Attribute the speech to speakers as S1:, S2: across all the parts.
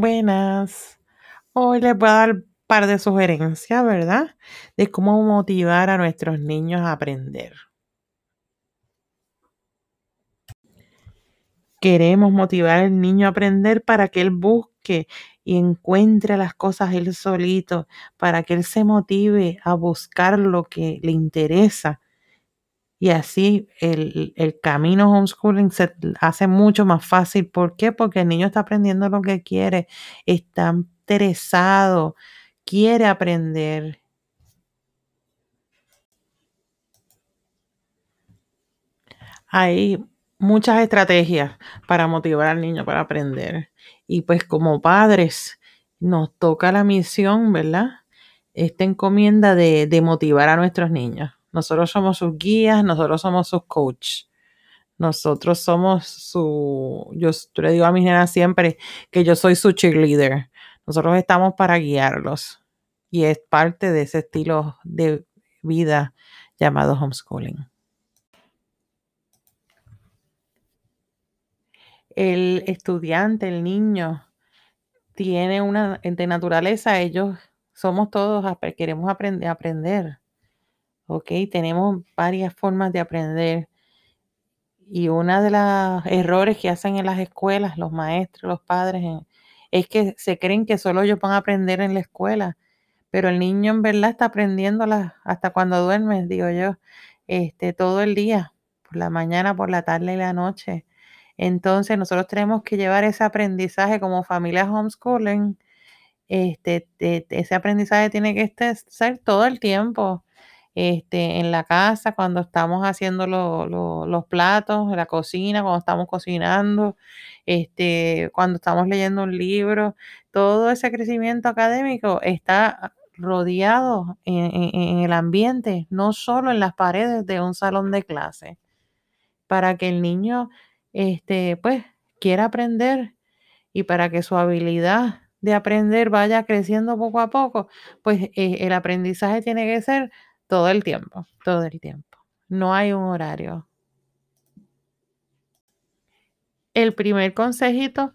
S1: Buenas. Hoy les voy a dar un par de sugerencias, ¿verdad? De cómo motivar a nuestros niños a aprender. Queremos motivar al niño a aprender para que él busque y encuentre las cosas él solito, para que él se motive a buscar lo que le interesa. Y así el, el camino homeschooling se hace mucho más fácil. ¿Por qué? Porque el niño está aprendiendo lo que quiere, está interesado, quiere aprender. Hay muchas estrategias para motivar al niño para aprender. Y pues como padres nos toca la misión, ¿verdad? Esta encomienda de, de motivar a nuestros niños. Nosotros somos sus guías, nosotros somos sus coaches. Nosotros somos su, yo, le digo a mis nenas siempre que yo soy su cheerleader. Nosotros estamos para guiarlos y es parte de ese estilo de vida llamado homeschooling. El estudiante, el niño, tiene una, de naturaleza, ellos somos todos, queremos aprender, aprender. ¿Ok? Tenemos varias formas de aprender. Y una de los errores que hacen en las escuelas, los maestros, los padres, es que se creen que solo ellos van a aprender en la escuela. Pero el niño en verdad está aprendiendo hasta cuando duerme, digo yo, este, todo el día, por la mañana, por la tarde y la noche. Entonces nosotros tenemos que llevar ese aprendizaje como familia homeschooling. Este, ese aprendizaje tiene que ser todo el tiempo. Este, en la casa, cuando estamos haciendo los platos, en la cocina, cuando estamos cocinando, este, cuando estamos leyendo un libro, todo ese crecimiento académico está rodeado en, en el ambiente, no solo en las paredes de un salón de clase, para que el niño este, pues, quiera aprender y para que su habilidad de aprender vaya creciendo poco a poco, pues eh, el aprendizaje tiene que ser todo el tiempo, todo el tiempo. No hay un horario. El primer consejito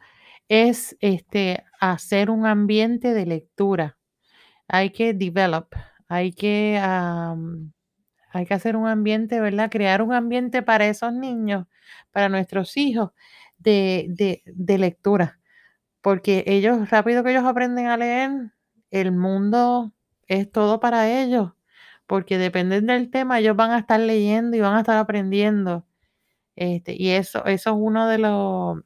S1: es este, hacer un ambiente de lectura. Hay que develop, hay que, hay que hacer un ambiente, ¿verdad? Crear un ambiente para esos niños, para nuestros hijos, de, de, de lectura. Porque ellos, rápido que ellos aprenden a leer, el mundo es todo para ellos porque dependen del tema, ellos van a estar leyendo y van a estar aprendiendo. Este, y eso, eso es uno de los,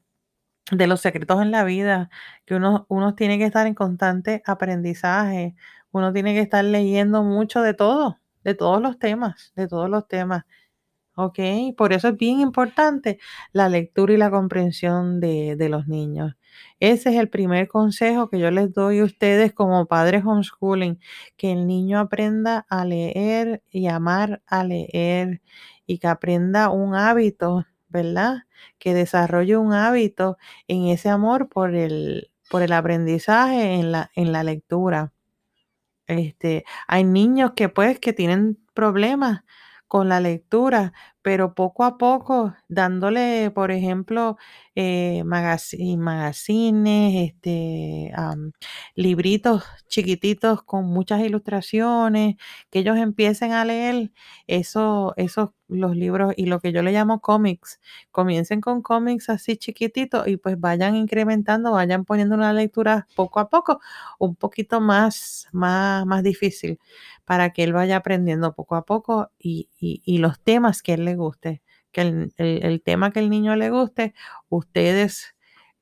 S1: de los secretos en la vida, que uno, uno tiene que estar en constante aprendizaje, uno tiene que estar leyendo mucho de todo, de todos los temas, de todos los temas. ¿Ok? Por eso es bien importante la lectura y la comprensión de, de los niños. Ese es el primer consejo que yo les doy a ustedes como padres homeschooling, que el niño aprenda a leer y amar a leer y que aprenda un hábito, ¿verdad? Que desarrolle un hábito en ese amor por el, por el aprendizaje en la, en la lectura. Este, hay niños que pues que tienen problemas con la lectura, pero poco a poco dándole, por ejemplo, eh, magazines, este, libritos chiquititos con muchas ilustraciones, que ellos empiecen a leer eso, esos, los libros y lo que yo le llamo cómics. Comiencen con cómics así chiquititos y pues vayan incrementando, vayan poniendo una lectura poco a poco, un poquito más, más, más difícil para que él vaya aprendiendo poco a poco y, los temas que él le guste, que el, tema que el niño le guste, ustedes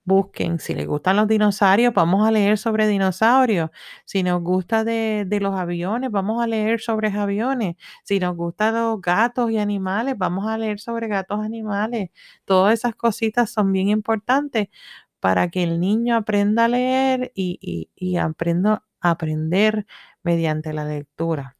S1: busquen. Si les gustan los dinosaurios, vamos a leer sobre dinosaurios. Si nos gusta de, de, los aviones, vamos a leer sobre aviones. Si nos gustan los gatos y animales, vamos a leer sobre gatos animales. Todas esas cositas son bien importantes para que el niño aprenda a leer y, y, y aprenda a aprender mediante la lectura.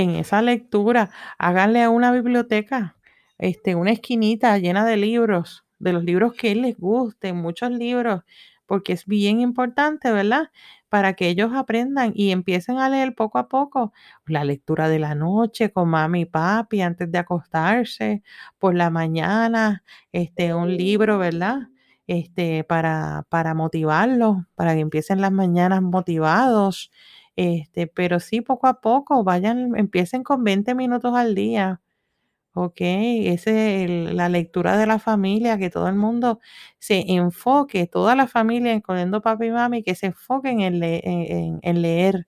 S1: En esa lectura, háganle a una biblioteca, este, una esquinita llena de libros, de los libros que les gusten, muchos libros, porque es bien importante, ¿verdad? Para que ellos aprendan y empiecen a leer poco a poco la lectura de la noche con mami y papi antes de acostarse, por la mañana, este, un libro, ¿verdad? este, para, para motivarlos, para que empiecen las mañanas motivados. Este, pero sí, poco a poco, vayan, empiecen con 20 minutos al día. Ok, ese es la lectura de la familia, que todo el mundo se enfoque, toda la familia, incluyendo papi y mami, que se enfoquen en, en leer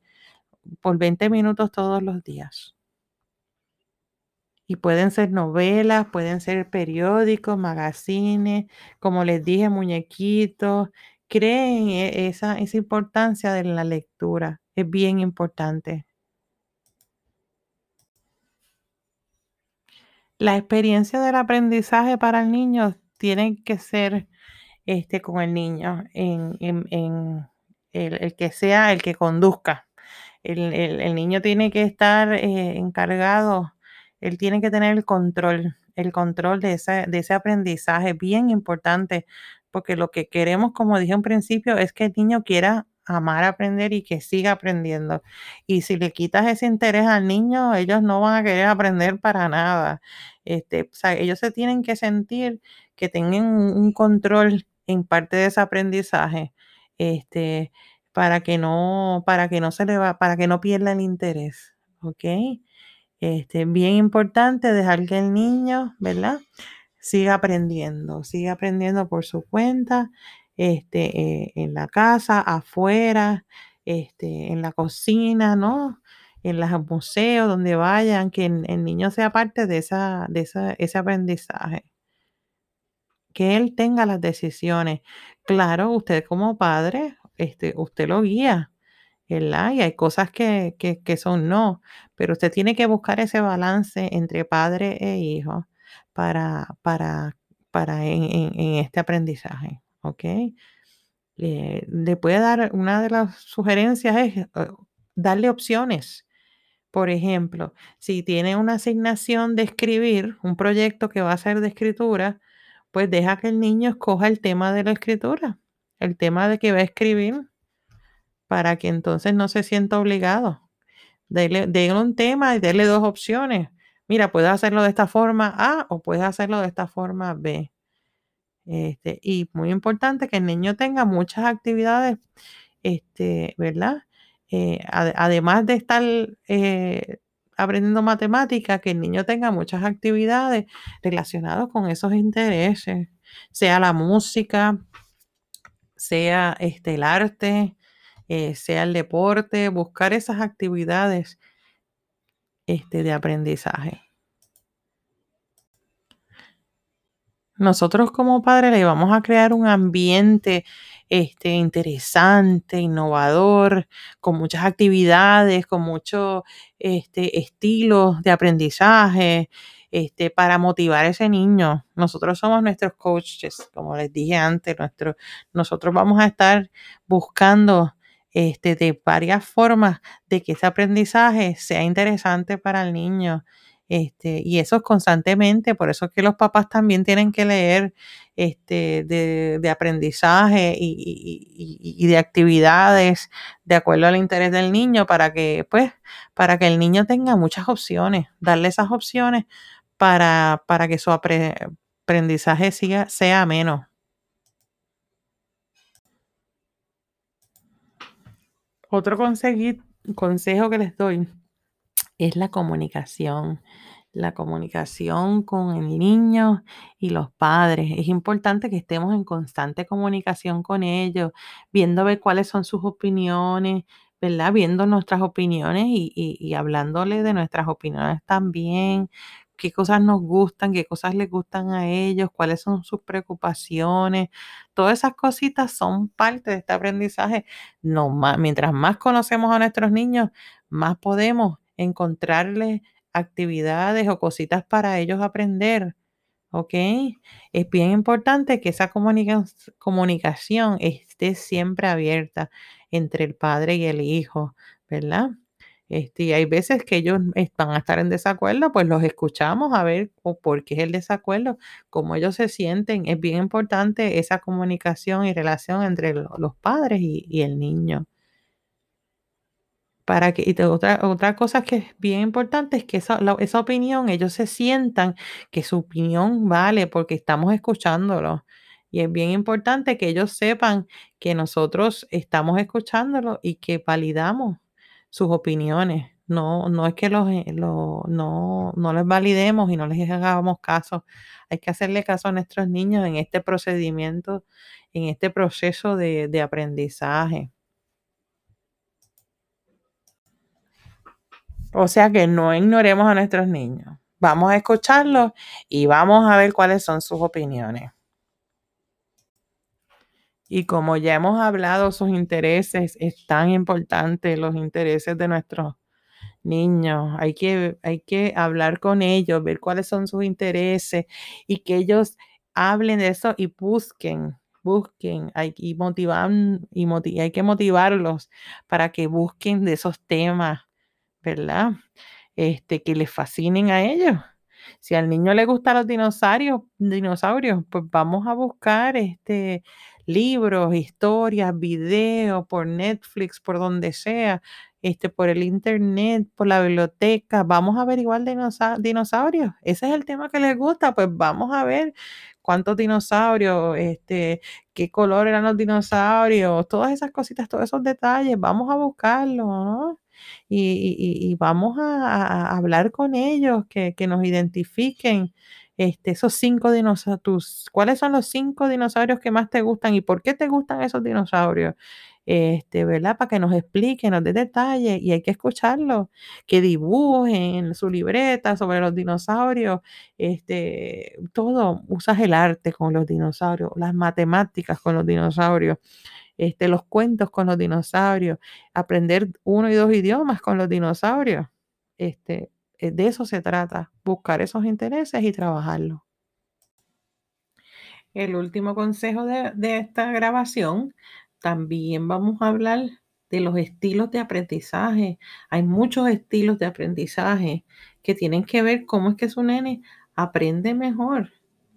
S1: por 20 minutos todos los días. Y pueden ser novelas, pueden ser periódicos, magazines, como les dije, muñequitos. Creen e, esa, esa importancia de la lectura. Es bien importante. La experiencia del aprendizaje para el niño tiene que ser este, con el niño, en, el, que sea el que conduzca. El, niño tiene que estar eh, encargado él tiene que tener el control, el control de ese, de ese aprendizaje, bien importante, porque lo que queremos, como dije en principio, es que el niño quiera amar aprender y que siga aprendiendo. Y si le quitas ese interés al niño, ellos no van a querer aprender para nada. Este, ellos se tienen que sentir que tengan un, control en parte de ese aprendizaje. Este, para que no, para que no se le va, para que no pierda el interés. ¿Ok? Este, bien importante dejar que el niño, ¿verdad? Siga aprendiendo, siga aprendiendo por su cuenta, este, eh, en la casa, afuera, este, en la cocina, ¿no? En los museos, donde vayan, que el, niño sea parte de, esa, de ese aprendizaje. Que él tenga las decisiones. Claro, usted como padre, este, usted lo guía, y hay cosas que, son no, pero usted tiene que buscar ese balance entre padre e hijo para, para, para en, este aprendizaje, ¿ok? Eh, le puede dar, una de las sugerencias es eh, darle opciones. Por ejemplo, si tiene una asignación de escribir, un proyecto que va a ser de escritura, pues deja que el niño escoja el tema de la escritura, el tema de que va a escribir para que entonces no se sienta obligado. Dele, un tema y dele dos opciones. Mira, puedes hacerlo de esta forma A o puedes hacerlo de esta forma B. Este, y muy importante que el niño tenga muchas actividades, este, ¿verdad? Eh, además de estar eh, aprendiendo matemática, que el niño tenga muchas actividades relacionadas con esos intereses, sea la música, sea este, el arte, eh, sea el deporte, buscar esas actividades este, de aprendizaje. Nosotros como padres le vamos a crear un ambiente este, interesante, innovador, con muchas actividades, con muchos este, estilos de aprendizaje, este, para motivar a ese niño. Nosotros somos nuestros coaches, como les dije antes, nuestro, nosotros vamos a estar buscando este, de varias formas de que ese aprendizaje sea interesante para el niño. Este, y eso es constantemente, por eso es que los papás también tienen que leer este, de, aprendizaje y, de actividades de acuerdo al interés del niño para que, pues, para que el niño tenga muchas opciones, darle esas opciones para, para que su aprendizaje siga, sea menos. Otro consejo que les doy es la comunicación. La comunicación con el niño y los padres. Es importante que estemos en constante comunicación con ellos, viendo ver cuáles son sus opiniones, ¿verdad? Viendo nuestras opiniones y, y hablándole de nuestras opiniones también, qué cosas nos gustan, qué cosas les gustan a ellos, cuáles son sus preocupaciones. Todas esas cositas son parte de este aprendizaje. No, más, mientras más conocemos a nuestros niños, más podemos encontrarles actividades o cositas para ellos aprender. ¿Ok? Es bien importante que esa comunicación esté siempre abierta entre el padre y el hijo, ¿verdad? Este, hay veces que ellos van a estar en desacuerdo, pues los escuchamos a ver por qué es el desacuerdo, cómo ellos se sienten. Es bien importante esa comunicación y relación entre los padres y, el niño. Para que, y otra, otra cosa que es bien importante es que esa, esa opinión, ellos se sientan que su opinión vale porque estamos escuchándolo. Y es bien importante que ellos sepan que nosotros estamos escuchándolo y que validamos sus opiniones. No, no es que los, eh, no, no les validemos y no les hagamos caso. Hay que hacerle caso a nuestros niños en este procedimiento, en este proceso de, de aprendizaje. O sea que no ignoremos a nuestros niños. Vamos a escucharlos y vamos a ver cuáles son sus opiniones. Y como ya hemos hablado, sus intereses es tan importante, los intereses de nuestros niños. Hay que, hay que hablar con ellos, ver cuáles son sus intereses y que ellos hablen de eso y busquen, busquen y, motivan, y hay que motivarlos para que busquen de esos temas, ¿verdad? Este, que les fascinen a ellos. Si al niño le gustan los dinosaurios, dinosaurios, pues vamos a buscar este libros, historias, videos por Netflix, por donde sea, este, por el internet, por la biblioteca. Vamos a averiguar dinosa- dinosaurios. Ese es el tema que les gusta, pues vamos a ver cuántos dinosaurios, este, qué color eran los dinosaurios, todas esas cositas, todos esos detalles, vamos a buscarlos, ¿no? Y, vamos a, hablar con ellos, que, que nos identifiquen este, esos cinco dinosaurios. ¿Cuáles son los cinco dinosaurios que más te gustan y por qué te gustan esos dinosaurios? Este, ¿verdad? Para que nos expliquen, nos dé detalles y hay que escucharlos, que dibujen su libreta sobre los dinosaurios, este, todo, usas el arte con los dinosaurios, las matemáticas con los dinosaurios este, los cuentos con los dinosaurios, aprender uno y dos idiomas con los dinosaurios. Este, eh, de eso se trata, buscar esos intereses y trabajarlos. El último consejo de, de esta grabación, también vamos a hablar de los estilos de aprendizaje. Hay muchos estilos de aprendizaje que tienen que ver cómo es que su nene aprende mejor.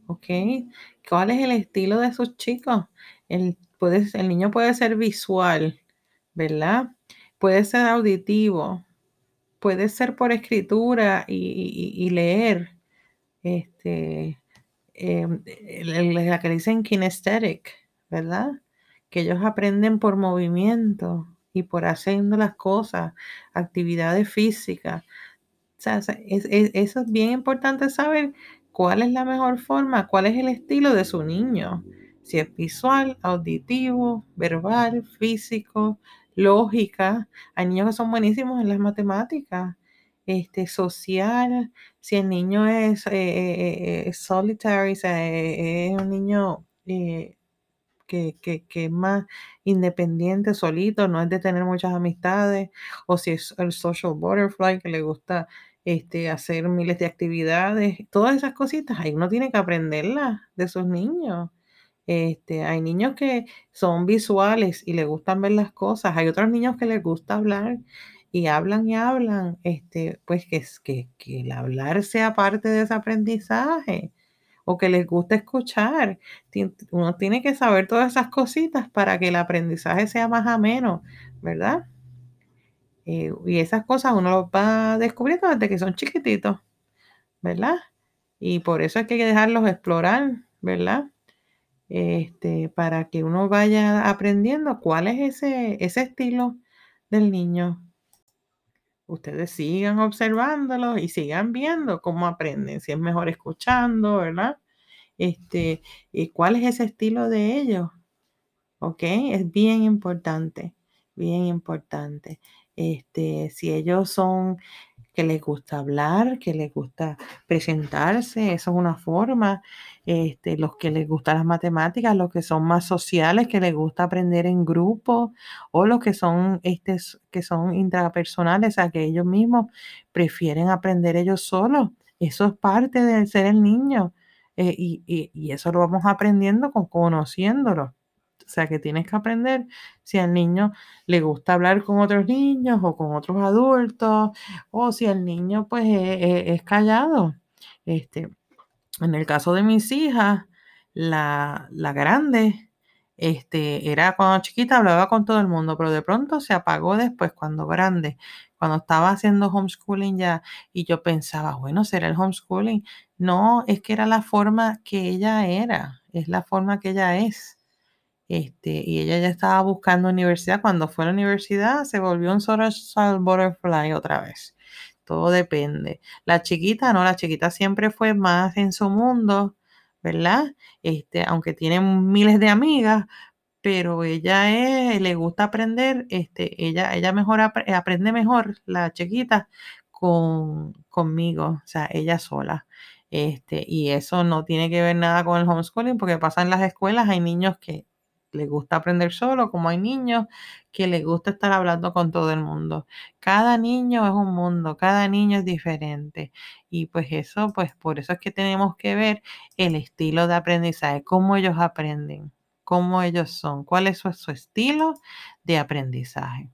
S1: ¿Cuál es el estilo de esos chicos? El, el niño puede ser visual, ¿verdad? Puede ser auditivo, puede ser por escritura y, leer. Este, em, la que dicen kinesthetic, ¿verdad? Que ellos aprenden por movimiento y por haciendo las cosas, actividades físicas. Eso es bien importante saber cuál es la mejor forma, cuál es el estilo de su niño. Si es visual, auditivo, verbal, físico, lógica. Hay niños que son buenísimos en las matemáticas. Este, social, si el niño es eh, eh, eh, solitary, eh, es un niño que, que, que es más independiente, solito, no es de tener muchas amistades, o si es el social butterfly que le gusta este, hacer miles de actividades, todas esas cositas, ahí uno tiene que aprenderlas de sus niños. Este, hay niños que son visuales y les gustan ver las cosas, hay otros niños que les gusta hablar y hablan y hablan, este, pues que, que, que el hablar sea parte de ese aprendizaje o que les gusta escuchar. Uno tiene que saber todas esas cositas para que el aprendizaje sea más ameno, ¿verdad? Eh, y esas cosas uno los va descubriendo desde que son chiquititos, ¿verdad? Y por eso hay que dejarlos explorar, ¿verdad? Este, para que uno vaya aprendiendo cuál es ese, ese estilo del niño. Ustedes sigan observándolo y sigan viendo cómo aprenden, si es mejor escuchando, ¿verdad? Este, y cuál es ese estilo de ellos, ¿ok? Es bien importante, bien importante. Este, si ellos son que les gusta hablar, que les gusta presentarse, eso es una forma. Este, los que les gustan las matemáticas, los que son más sociales, que les gusta aprender en grupo, o los que son, este, que son intrapersonales, o sea, que ellos mismos prefieren aprender ellos solos. Eso es parte de ser el niño. eh, y, y- y eso lo vamos aprendiendo con conociéndolo. O sea, que tienes que aprender si al niño le gusta hablar con otros niños o con otros adultos, o si el niño pues e- e- es, callado. Este, en el caso de mis hijas, la, la grande, Este, era cuando chiquita hablaba con todo el mundo, pero de pronto se apagó después cuando grande, cuando estaba haciendo homeschooling ya, y yo pensaba, bueno, ¿será el homeschooling? No, es que era la forma que ella era, es la forma que ella es. Este, y ella ya estaba buscando universidad. Cuando fue a la universidad se volvió un social butterfly otra vez. Todo depende. La chiquita, no, la chiquita siempre fue más en su mundo, ¿verdad? Este, aunque tiene miles de amigas, pero ella es, le gusta aprender, este, ella, ella mejor aprende mejor, la chiquita, con, conmigo, o sea, ella sola. Este, y eso no tiene que ver nada con el homeschooling, porque pasa en las escuelas, hay niños que les gusta aprender solo, como hay niños que les gusta estar hablando con todo el mundo. Cada niño es un mundo, cada niño es diferente. Y pues eso, pues por eso es que tenemos que ver el estilo de aprendizaje, cómo ellos aprenden, cómo ellos son, cuál es su, su estilo de aprendizaje.